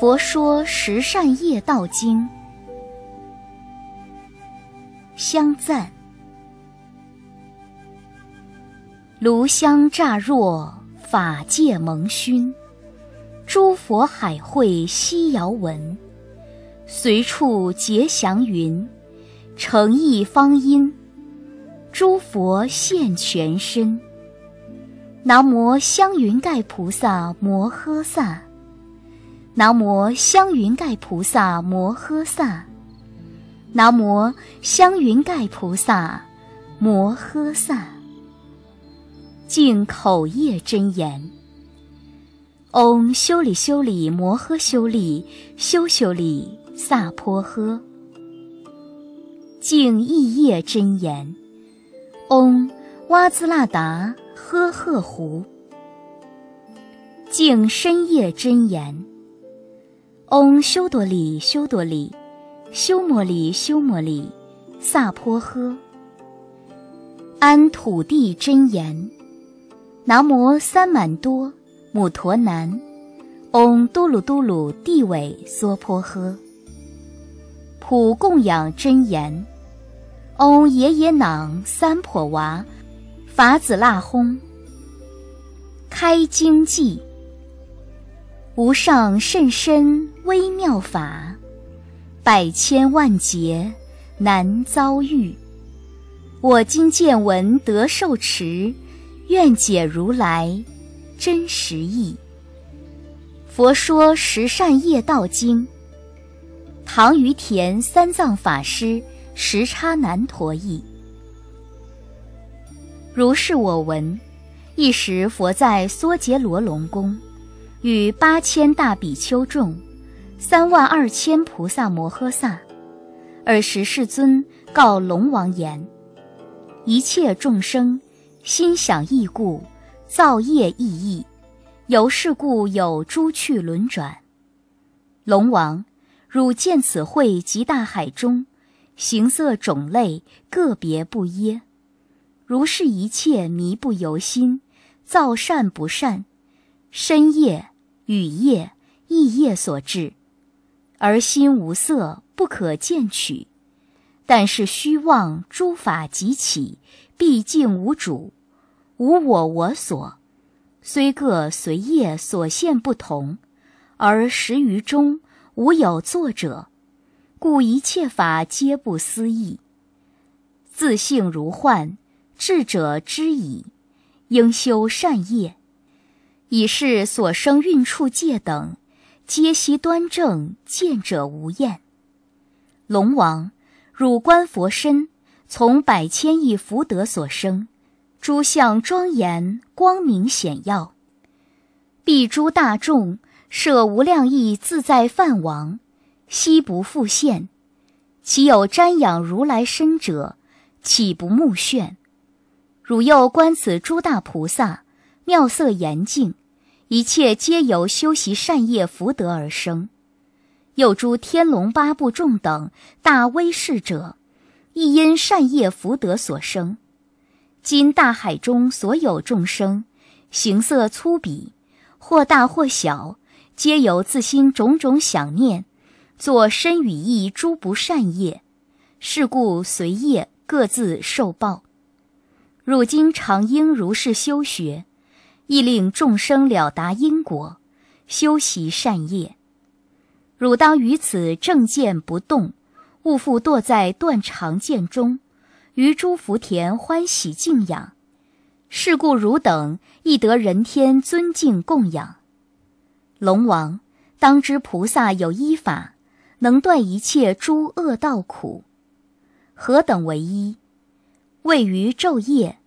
佛说十善业道经，香赞。炉香乍若，法界蒙熏，诸佛海会悉遥闻，随处结祥云，诚意方音，诸佛现全身。南无香云盖菩萨摩诃萨。南无香云盖菩萨摩诃萨。南无香云盖菩萨摩诃萨。净口业真言。嗡修利修利摩诃修利修修利萨婆诃。净意业真言。嗡哇兹拉达呵呵胡。净身业真言。嗡修多利修多利，修摩利修摩利，萨婆诃。安土地真言。南无三满多母陀南，嗡嘟噜嘟噜地尾娑婆诃。普供养真言。嗡耶耶囊三婆娃，法子那轰。开经记。无上甚深微妙法，百千万劫难遭遇。我今见闻得受持，愿解如来真实义。佛说十善业道经。唐于田三藏法师时差难陀译。如是我闻，一时佛在缩结罗龙宫。与八千大比丘众，三万二千菩萨摩诃萨，尔时世尊告龙王言：“一切众生心想异故，造业异异，由是故有诸趣轮转。龙王，汝见此会及大海中，形色种类个别不耶？如是一切迷不由心，造善不善，深业。”雨业、意业所致，而心无色，不可见取。但是虚妄诸法即起，毕竟无主，无我我所。虽各随业所现不同，而实于中无有作者，故一切法皆不思议。自性如幻，智者知矣。应修善业。以是所生运处界等，皆悉端正，见者无厌。龙王，汝观佛身，从百千亿福德所生，诸相庄严，光明显耀，必诸大众设无量亿自在梵王，悉不复现。其有瞻仰如来身者，岂不目眩？汝又观此诸大菩萨，妙色严净。一切皆由修习善业福德而生，又诸天龙八部众等大威势者，亦因善业福德所生。今大海中所有众生，形色粗鄙，或大或小，皆由自心种种想念，作身语意诸不善业，是故随业各自受报。汝今常应如是修学。亦令众生了达因果，修习善业。汝当于此正见不动，勿复堕在断肠见中，于诸福田欢喜敬仰。是故汝等亦得人天尊敬供养。龙王当知菩萨有依法，能断一切诸恶道苦。何等为一？位于昼夜，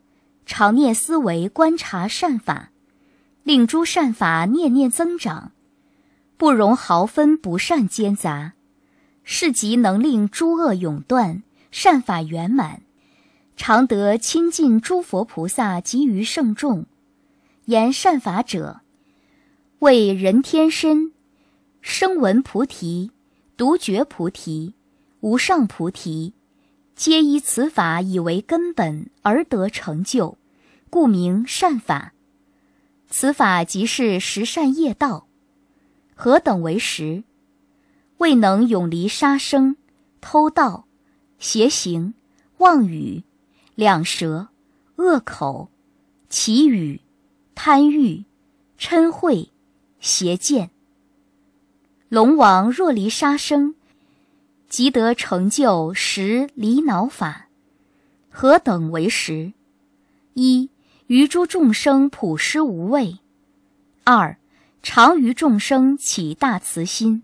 常念思维观察善法。令诸善法念念增长，不容毫分不善兼杂，是即能令诸恶永断，善法圆满，常得亲近诸佛菩萨及于圣众。言善法者，为人天身，声闻菩提、独觉菩提、无上菩提，皆依此法以为根本而得成就，故名善法。此法即是十善业道，何等为十？未能永离杀生、偷盗、邪行、妄语、两舌、恶口、绮语、贪欲、嗔恚、邪见。龙王若离杀生，即得成就十离恼法。何等为十？一于诸众生普施无畏；二常于众生起大慈心；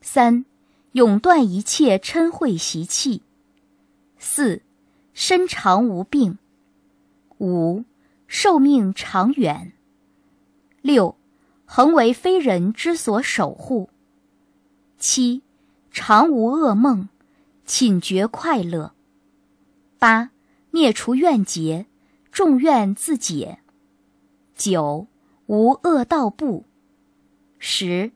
三永断一切嗔恚习气；四身长无病；五寿命长远；六。恒为非人之所守护。七，常无噩梦，寝觉快乐。八，灭除怨结，众怨自解。九，无恶道不。十，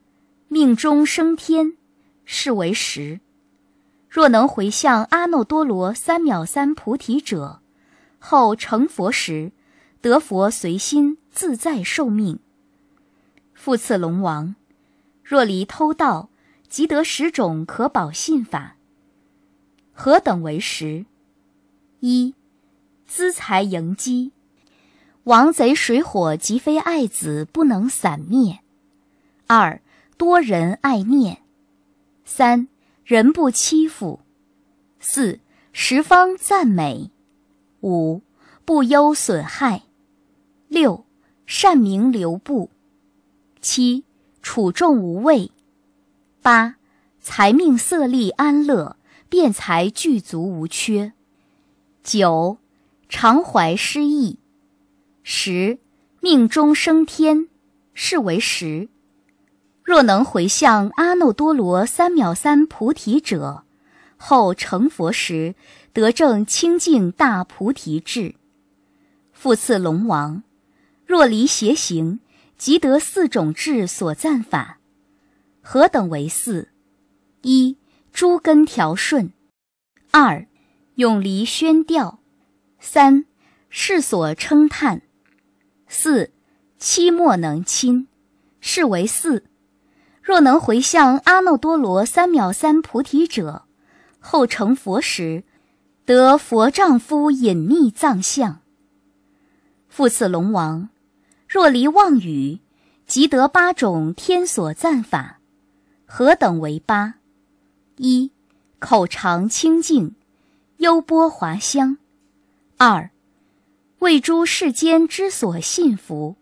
命中升天，是为十。若能回向阿耨多罗三藐三菩提者，后成佛时，得佛随心自在受命。复次龙王，若离偷盗，即得十种可保信法。何等为十？一、资财盈积，王贼水火即非爱子，不能散灭。二、多人爱念。三、人不欺负。四、十方赞美。五、不忧损害。六、善名留步。七处众无畏，八财命色利安乐，辩才具足无缺。九常怀失意。十命中升天，是为十。若能回向阿耨多罗三藐三菩提者，后成佛时得证清净大菩提智。复次龙王，若离邪行。即得四种智所赞法，何等为四？一、诸根调顺；二、永离宣调；三、世所称叹；四、期莫能亲，是为四。若能回向阿耨多罗三藐三菩提者，后成佛时，得佛丈夫隐秘藏相。复次龙王。若离妄语，即得八种天所赞法，何等为八？一、口常清净，优波华香；二、为诸世间之所信服；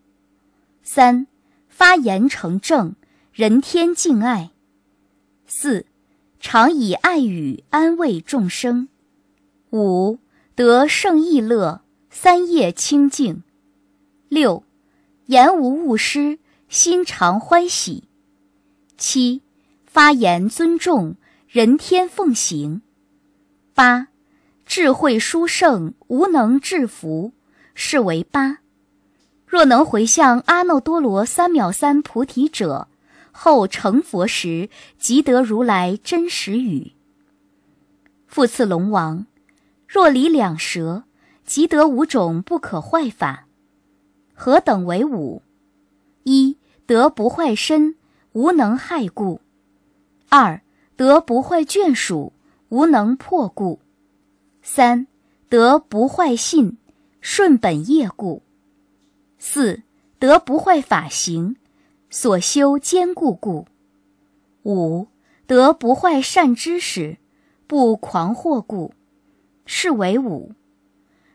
三、发言成正，人天敬爱；四、常以爱语安慰众生；五、得胜意乐，三业清净；六。言无误失，心常欢喜。七，发言尊重，人天奉行。八，智慧殊胜，无能制服，是为八。若能回向阿耨多罗三藐三菩提者，后成佛时，即得如来真实语。复次龙王，若离两舌，即得五种不可坏法。何等为五？一得不坏身，无能害故；二得不坏眷属，无能破故；三得不坏信，顺本业故；四得不坏法行，所修坚固故；五得不坏善知识，不狂惑故，是为五。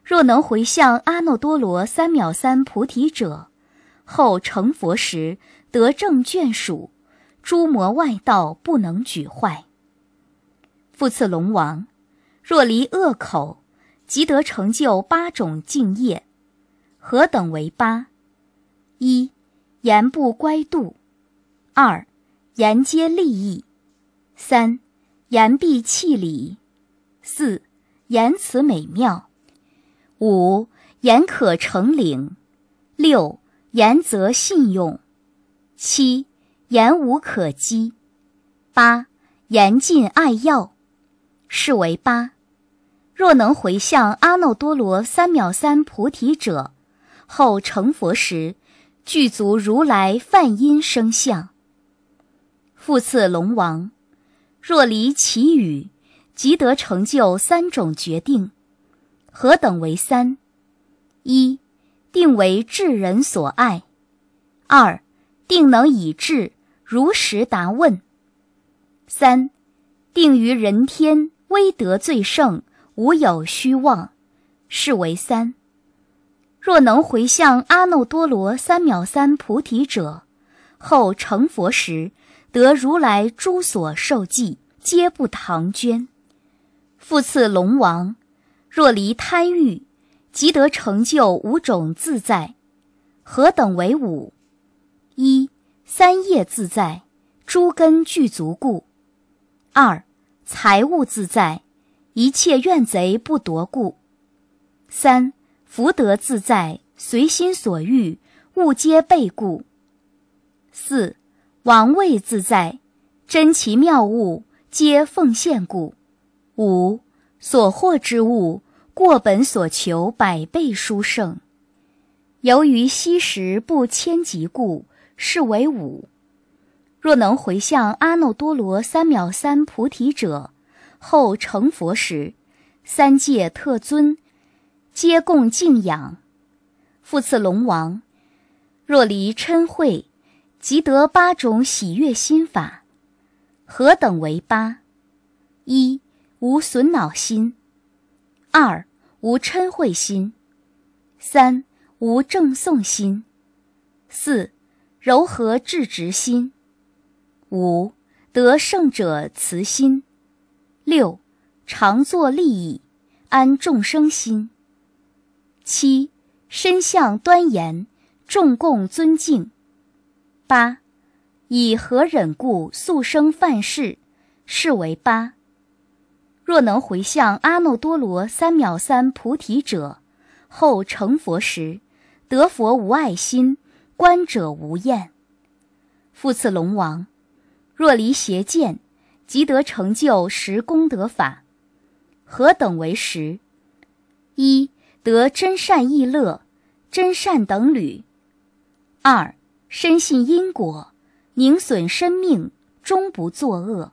若能回向阿耨多罗三藐三菩提者，后成佛时得正眷属，诸魔外道不能举坏。复次龙王，若离恶口，即得成就八种净业，何等为八？一言不乖度；二言皆利益；三言必气理；四言辞美妙。五言可成领，六言则信用，七言无可讥，八言尽爱要，是为八。若能回向阿耨多罗三藐三菩提者，后成佛时，具足如来梵音声相。复次龙王，若离其语，即得成就三种决定。何等为三？一，定为智人所爱；二，定能以智如实答问；三，定于人天威德最盛，无有虚妄，是为三。若能回向阿耨多罗三藐三菩提者，后成佛时，得如来诸所受记，皆不唐捐。复次龙王，若离贪欲，即得成就五种自在。何等为五？一三业自在，诸根具足故；二财物自在，一切怨贼不夺故；三。福德自在，随心所欲，物皆备故。四王位自在，珍奇妙物皆奉献故。五所获之物，过本所求百倍殊胜。由于昔时不迁及故，是为五。若能回向阿耨多罗三藐三菩提者，后成佛时，三界特尊。皆共敬仰，复次龙王，若离嗔恚，即得八种喜悦心法。何等为八？一无损恼心；二无嗔恚心；三无正诵心；四柔和至直心；五得胜者慈心；六常作利益，安众生心。七，身相端严，众共尊敬。八，以何忍故速生犯事，是为八。若能回向阿耨多罗三藐三菩提者，后成佛时，得佛无爱心，观者无厌。复次龙王，若离邪见，即得成就十功德法。何等为十？一。得真善易乐，真善等侣。二深信因果，宁损生命，终不作恶。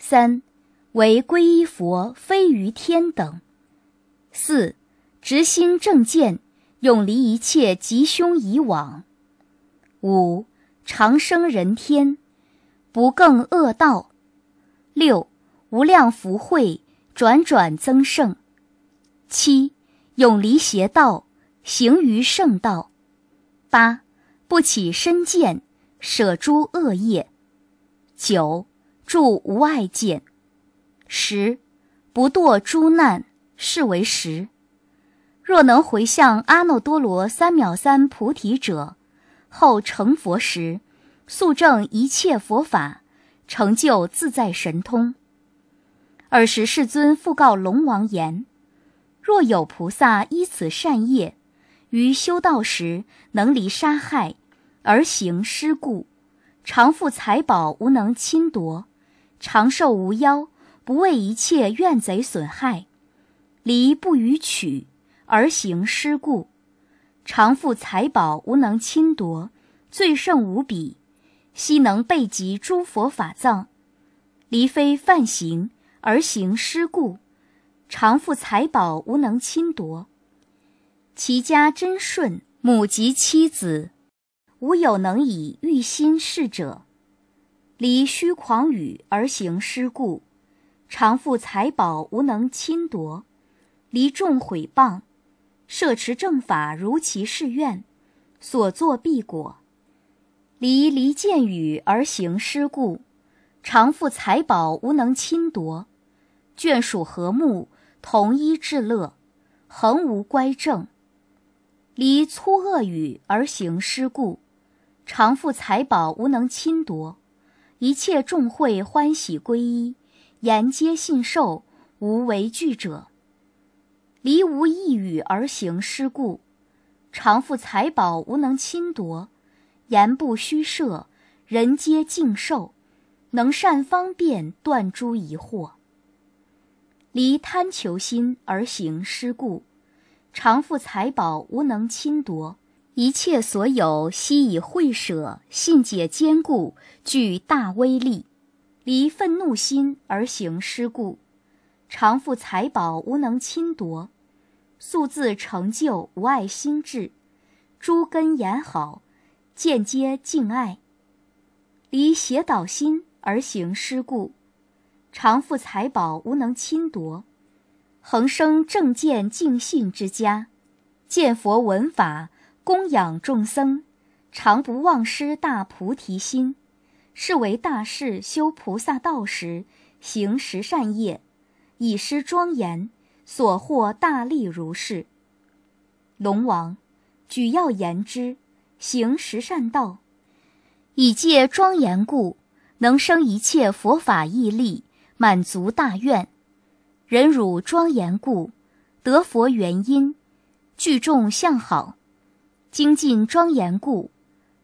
三为皈依佛，非于天等。四执心正见，永离一切吉凶以往。五长生人天，不更恶道。六无量福慧，转转增胜。七。永离邪道，行于圣道。八不起身见，舍诸恶业。九住无爱见。十不堕诸难，是为十。若能回向阿耨多罗三藐三菩提者，后成佛时，速证一切佛法，成就自在神通。尔时世尊复告龙王言。若有菩萨依此善业，于修道时能离杀害，而行施故，常富财宝无能侵夺，长寿无夭，不为一切怨贼损害，离不与取，而行施故，常富财宝无能侵夺，最胜无比，悉能备集诸佛法藏，离非犯行而行施故。常富财宝无能侵夺，其家真顺，母及妻子，无有能以欲心事者。离虚诳语而行施故，常富财宝无能侵夺，离众毁谤，摄持正法如其誓愿，所作必果。离离间语而行施故，常富财宝无能侵夺，眷属和睦。同一至乐，恒无乖正。离粗恶语而行施故，常富财宝无能侵夺，一切众会欢喜归依，言皆信受，无为惧者。离无异语而行施故，常富财宝无能侵夺，言不虚设，人皆敬受，能善方便断诸疑惑。离贪求心而行施故，常富财宝无能侵夺，一切所有悉以会舍，信解坚固，具大威力。离愤怒心而行施故，常富财宝无能侵夺，素自成就无爱心智，诸根言好，间接敬爱。离邪导心而行施故，常富财宝无能侵夺，恒生正见敬信之家，见佛闻法，供养众僧，常不忘失大菩提心。是为大士修菩萨道时，行十善业，以施庄严，所获大利如是。龙王，举要言之，行十善道，以戒庄严故，能生一切佛法义力，满足大愿。忍辱庄严故，得佛原因，聚众相好，精进庄严故，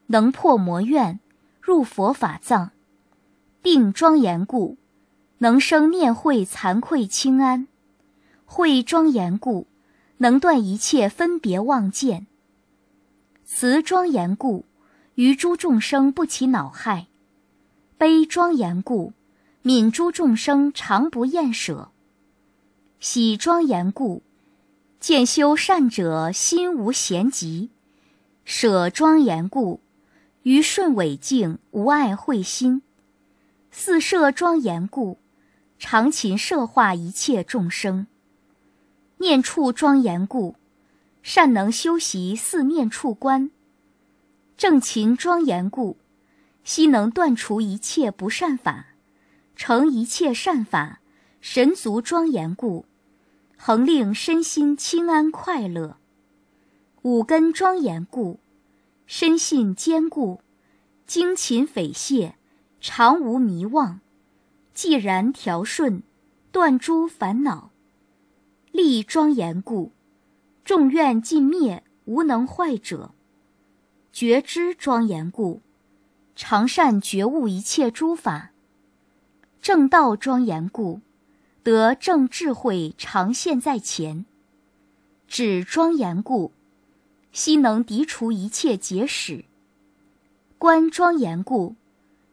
能破魔怨。入佛法藏，定庄严故，能生念慧惭愧清安；慧庄严故，能断一切分别妄见；慈庄严故，于诸众生不起恼害；悲庄严故，悯诸众生常不厌舍；喜庄严故，见修善者心无闲疾；舍庄严故。于顺伪境无爱慧心，四摄庄严故，常勤摄化一切众生。念处庄严故，善能修习四念处观。正勤庄严故，悉能断除一切不善法，成一切善法。神足庄严故，恒令身心清安快乐。五根庄严故。身信坚固，精勤匪懈，常无迷妄。既然调顺，断诸烦恼。力庄严故，众愿尽灭，无能坏者。觉知庄严故，常善觉悟一切诸法。正道庄严故，得正智慧常现在前。止庄严故。悉能涤除一切结使，观庄严故，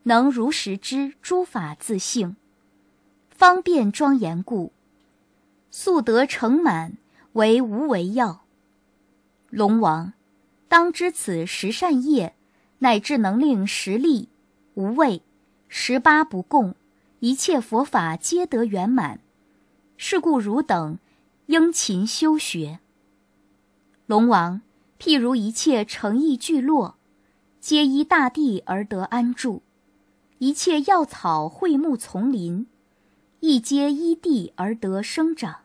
能如实知诸法自性；方便庄严故，速得成满，为无为药。龙王，当知此十善业，乃至能令十力、无畏、十八不共，一切佛法皆得圆满。是故汝等应勤修学。龙王。譬如一切诚意聚落，皆依大地而得安住；一切药草卉木丛林，亦皆依地而得生长。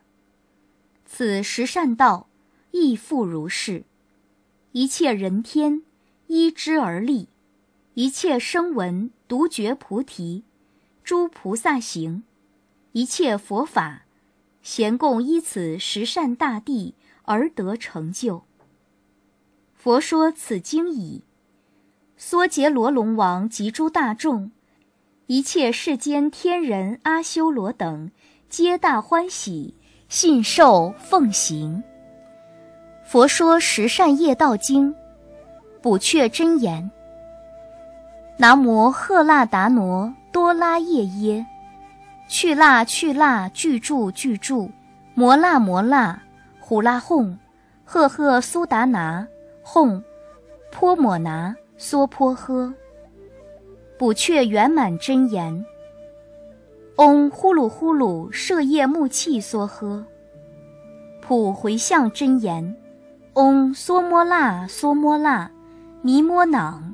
此十善道亦复如是。一切人天依之而立，一切声闻独觉菩提，诸菩萨行，一切佛法，咸共依此十善大地而得成就。佛说此经已，梭杰罗龙王及诸大众，一切世间天人阿修罗等，皆大欢喜，信受奉行。佛说十善业道经，补阙真言。南无赫那达罗多拉夜耶，去那去那具住具住，摩那摩那呼拉哄，赫赫苏达拿。哄，泼抹拿娑婆诃。补阙圆满真言。嗡呼噜呼噜舍叶木气梭诃。普回向真言。嗡梭摩那梭摩那，尼摩囊，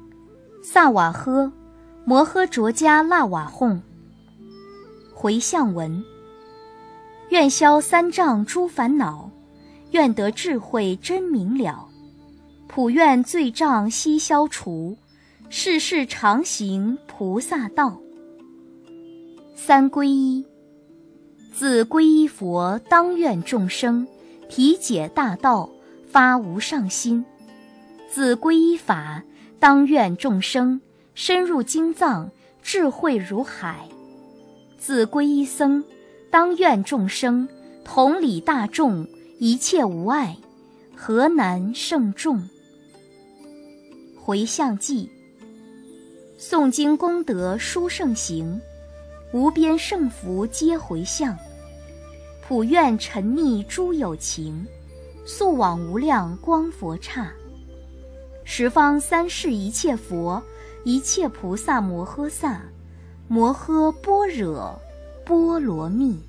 萨瓦诃，摩诃卓迦那瓦哄。回向文。愿消三障诸烦恼，愿得智慧真明了。普愿罪障悉消除，世世常行菩萨道。三皈依，自皈依佛，当愿众生体解大道，发无上心；自皈依法，当愿众生深入经藏，智慧如海；自皈依僧，当愿众生同理大众，一切无碍，何难胜众？回向记。诵经功德殊胜行，无边胜福皆回向。普愿沉溺诸有情，速往无量光佛刹。十方三世一切佛，一切菩萨摩诃萨，摩诃般若波罗蜜。